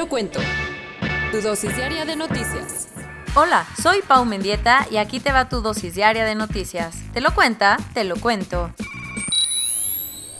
Lo cuento. Tu dosis diaria de noticias. Hola, soy Pau Mendieta y aquí te va tu dosis diaria de noticias. ¿Te lo cuenta? Te lo cuento.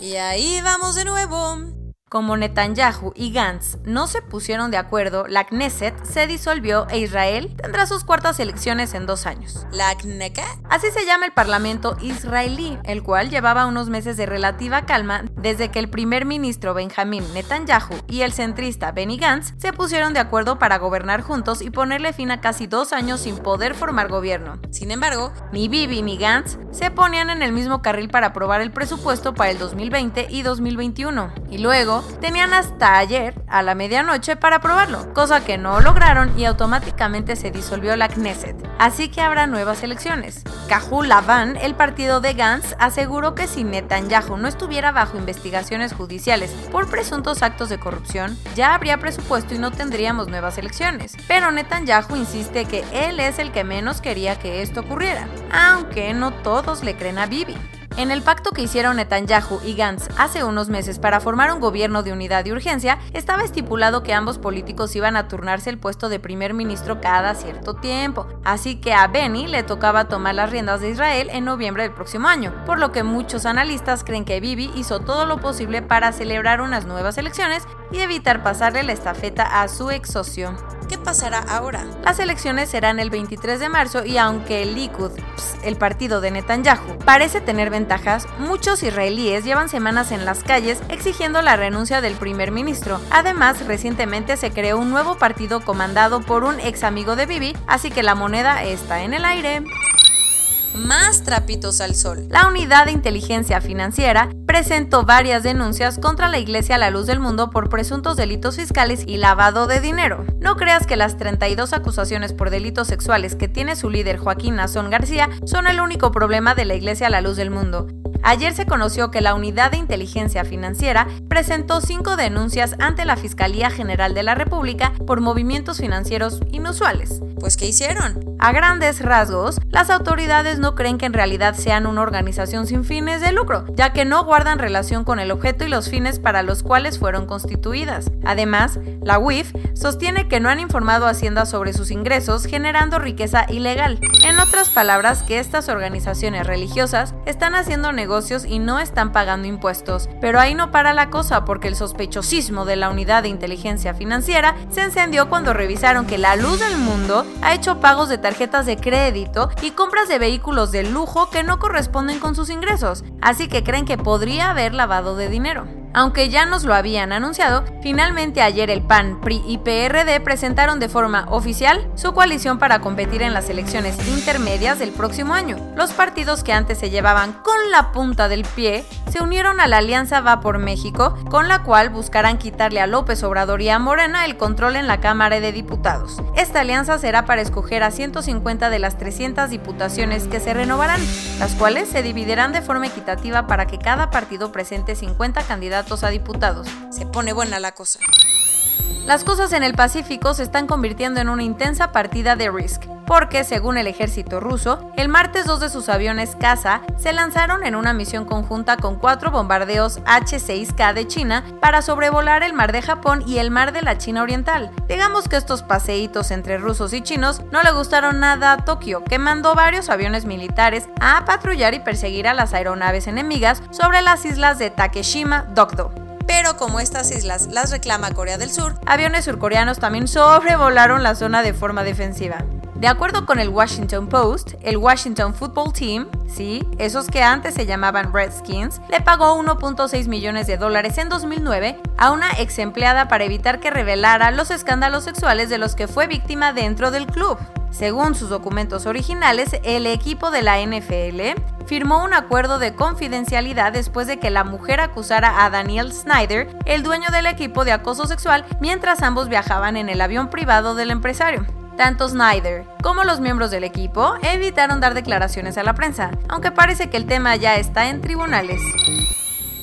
Y ahí vamos de nuevo. Como Netanyahu y Gantz no se pusieron de acuerdo, la Knesset se disolvió e Israel tendrá sus cuartas elecciones en dos años. ¿La Knesset? Así se llama el parlamento israelí, el cual llevaba unos meses de relativa calma desde que el primer ministro Benjamin Netanyahu y el centrista Benny Gantz se pusieron de acuerdo para gobernar juntos y ponerle fin a casi dos años sin poder formar gobierno. Sin embargo, ni Bibi ni Gantz se ponían en el mismo carril para aprobar el presupuesto para el 2020 y 2021. Y luego, tenían hasta ayer, a la medianoche, para aprobarlo, cosa que no lograron y automáticamente se disolvió la Knesset. Así que habrá nuevas elecciones. Kahul Lavan, el partido de Gantz, aseguró que si Netanyahu no estuviera bajo investigaciones judiciales por presuntos actos de corrupción, ya habría presupuesto y no tendríamos nuevas elecciones. Pero Netanyahu insiste que él es el que menos quería que esto ocurriera, aunque no todos le creen a Bibi. En el pacto que hicieron Netanyahu y Gantz hace unos meses para formar un gobierno de unidad y urgencia, estaba estipulado que ambos políticos iban a turnarse el puesto de primer ministro cada cierto tiempo, así que a Benny le tocaba tomar las riendas de Israel en noviembre del próximo año, por lo que muchos analistas creen que Bibi hizo todo lo posible para celebrar unas nuevas elecciones y evitar pasarle la estafeta a su ex socio. ¿Qué pasará ahora? Las elecciones serán el 23 de marzo y aunque el Likud, el partido de Netanyahu, parece tener ventajas, muchos israelíes llevan semanas en las calles exigiendo la renuncia del primer ministro. Además, recientemente se creó un nuevo partido comandado por un ex amigo de Bibi, así que la moneda está en el aire más trapitos al sol. La Unidad de Inteligencia Financiera presentó varias denuncias contra la Iglesia a la Luz del Mundo por presuntos delitos fiscales y lavado de dinero. No creas que las 32 acusaciones por delitos sexuales que tiene su líder Joaquín Nazón García son el único problema de la Iglesia a la Luz del Mundo. Ayer se conoció que la Unidad de Inteligencia Financiera presentó cinco denuncias ante la Fiscalía General de la República por movimientos financieros inusuales. Pues, ¿qué hicieron? A grandes rasgos, las autoridades no creen que en realidad sean una organización sin fines de lucro, ya que no guardan relación con el objeto y los fines para los cuales fueron constituidas. Además, la UIF sostiene que no han informado a Hacienda sobre sus ingresos, generando riqueza ilegal. En otras palabras, que estas organizaciones religiosas están haciendo negocios y no están pagando impuestos. Pero ahí no para la cosa porque el sospechosismo de la unidad de inteligencia financiera se encendió cuando revisaron que la luz del mundo ha hecho pagos de tarjetas de crédito y compras de vehículos de lujo que no corresponden con sus ingresos, así que creen que podría haber lavado de dinero. Aunque ya nos lo habían anunciado, finalmente ayer el PAN, PRI y PRD presentaron de forma oficial su coalición para competir en las elecciones intermedias del próximo año. Los partidos que antes se llevaban con la punta del pie se unieron a la Alianza Va por México, con la cual buscarán quitarle a López Obrador y a Morena el control en la Cámara de Diputados. Esta alianza será para escoger a 150 de las 300 diputaciones que se renovarán, las cuales se dividirán de forma equitativa para que cada partido presente 50 a diputados. Se pone buena la cosa. Las cosas en el Pacífico se están convirtiendo en una intensa partida de Risk, porque según el ejército ruso, el martes dos de sus aviones caza se lanzaron en una misión conjunta con cuatro bombardeos H-6K de China para sobrevolar el mar de Japón y el mar de la China Oriental. Digamos que estos paseitos entre rusos y chinos no le gustaron nada a Tokio, que mandó varios aviones militares a patrullar y perseguir a las aeronaves enemigas sobre las islas de Takeshima, Dokdo. Pero como estas islas las reclama Corea del Sur, aviones surcoreanos también sobrevolaron la zona de forma defensiva. De acuerdo con el Washington Post, el Washington Football Team, sí, esos que antes se llamaban Redskins, le pagó 1.6 millones de dólares en 2009 a una ex empleada para evitar que revelara los escándalos sexuales de los que fue víctima dentro del club. Según sus documentos originales, el equipo de la NFL firmó un acuerdo de confidencialidad después de que la mujer acusara a Daniel Snyder, el dueño del equipo, de acoso sexual mientras ambos viajaban en el avión privado del empresario. Tanto Snyder como los miembros del equipo evitaron dar declaraciones a la prensa, aunque parece que el tema ya está en tribunales.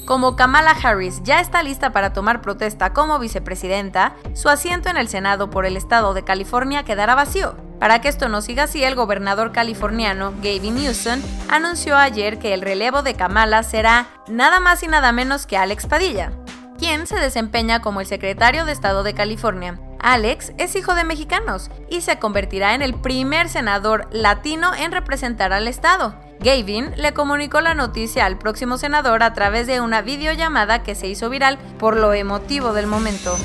Como Kamala Harris ya está lista para tomar protesta como vicepresidenta, su asiento en el Senado por el estado de California quedará vacío. Para que esto no siga así, el gobernador californiano Gavin Newsom anunció ayer que el relevo de Kamala será nada más y nada menos que Alex Padilla, quien se desempeña como el secretario de Estado de California. Alex es hijo de mexicanos y se convertirá en el primer senador latino en representar al Estado. Gavin le comunicó la noticia al próximo senador a través de una videollamada que se hizo viral por lo emotivo del momento.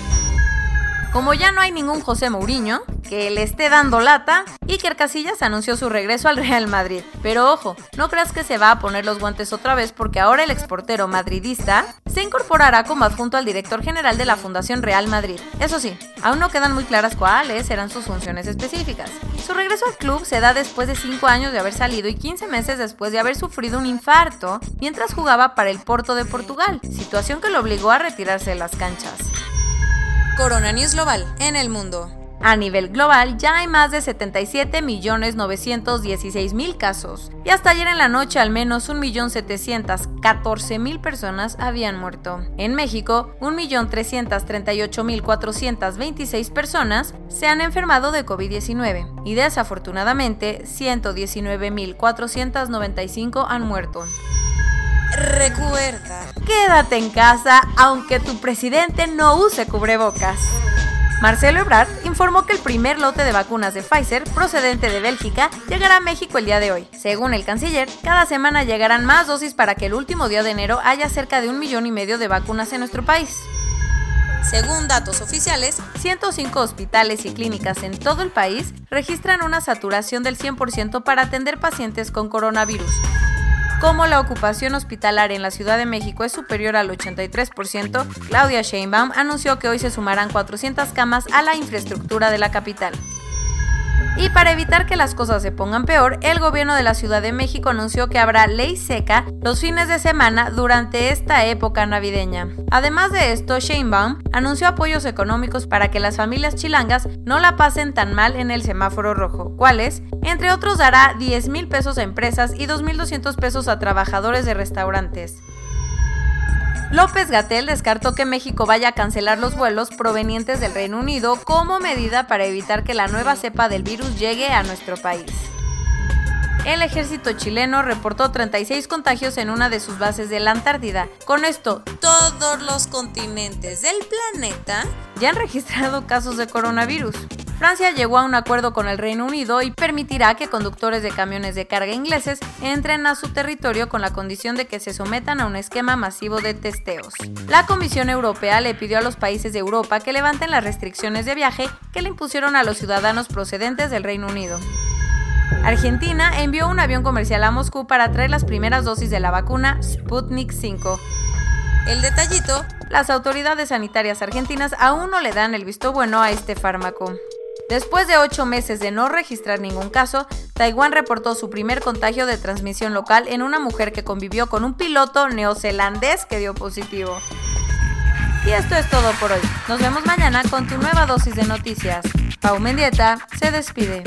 Como ya no hay ningún José Mourinho que le esté dando lata, Iker Casillas anunció su regreso al Real Madrid. Pero ojo, no creas que se va a poner los guantes otra vez porque ahora el exportero madridista se incorporará como adjunto al director general de la Fundación Real Madrid. Eso sí, aún no quedan muy claras cuáles serán sus funciones específicas. Su regreso al club se da después de 5 años de haber salido y 15 meses después de haber sufrido un infarto mientras jugaba para el Porto de Portugal, situación que lo obligó a retirarse de las canchas. Corona News Global en el mundo. A nivel global ya hay más de 77.916.000 casos y hasta ayer en la noche al menos 1.714.000 personas habían muerto. En México, 1.338.426 personas se han enfermado de COVID-19 y desafortunadamente 119.495 han muerto. Recuerda, quédate en casa aunque tu presidente no use cubrebocas. Marcelo Ebrard informó que el primer lote de vacunas de Pfizer, procedente de Bélgica, llegará a México el día de hoy. Según el canciller, cada semana llegarán más dosis para que el último día de enero haya cerca de un millón y medio de vacunas en nuestro país. Según datos oficiales, 105 hospitales y clínicas en todo el país registran una saturación del 100% para atender pacientes con coronavirus. Como la ocupación hospitalaria en la Ciudad de México es superior al 83%, Claudia Sheinbaum anunció que hoy se sumarán 400 camas a la infraestructura de la capital. Y para evitar que las cosas se pongan peor, el gobierno de la Ciudad de México anunció que habrá ley seca los fines de semana durante esta época navideña. Además de esto, Sheinbaum anunció apoyos económicos para que las familias chilangas no la pasen tan mal en el semáforo rojo, cuales, entre otros, dará 10 mil pesos a empresas y 2.200 pesos a trabajadores de restaurantes. López Gatel descartó que México vaya a cancelar los vuelos provenientes del Reino Unido como medida para evitar que la nueva cepa del virus llegue a nuestro país. El ejército chileno reportó 36 contagios en una de sus bases de la Antártida. Con esto, todos los continentes del planeta ya han registrado casos de coronavirus. Francia llegó a un acuerdo con el Reino Unido y permitirá que conductores de camiones de carga ingleses entren a su territorio con la condición de que se sometan a un esquema masivo de testeos. La Comisión Europea le pidió a los países de Europa que levanten las restricciones de viaje que le impusieron a los ciudadanos procedentes del Reino Unido. Argentina envió un avión comercial a Moscú para traer las primeras dosis de la vacuna Sputnik 5. El detallito, las autoridades sanitarias argentinas aún no le dan el visto bueno a este fármaco. Después de ocho meses de no registrar ningún caso, Taiwán reportó su primer contagio de transmisión local en una mujer que convivió con un piloto neozelandés que dio positivo. Y esto es todo por hoy. Nos vemos mañana con tu nueva dosis de noticias. Pau Mendieta se despide.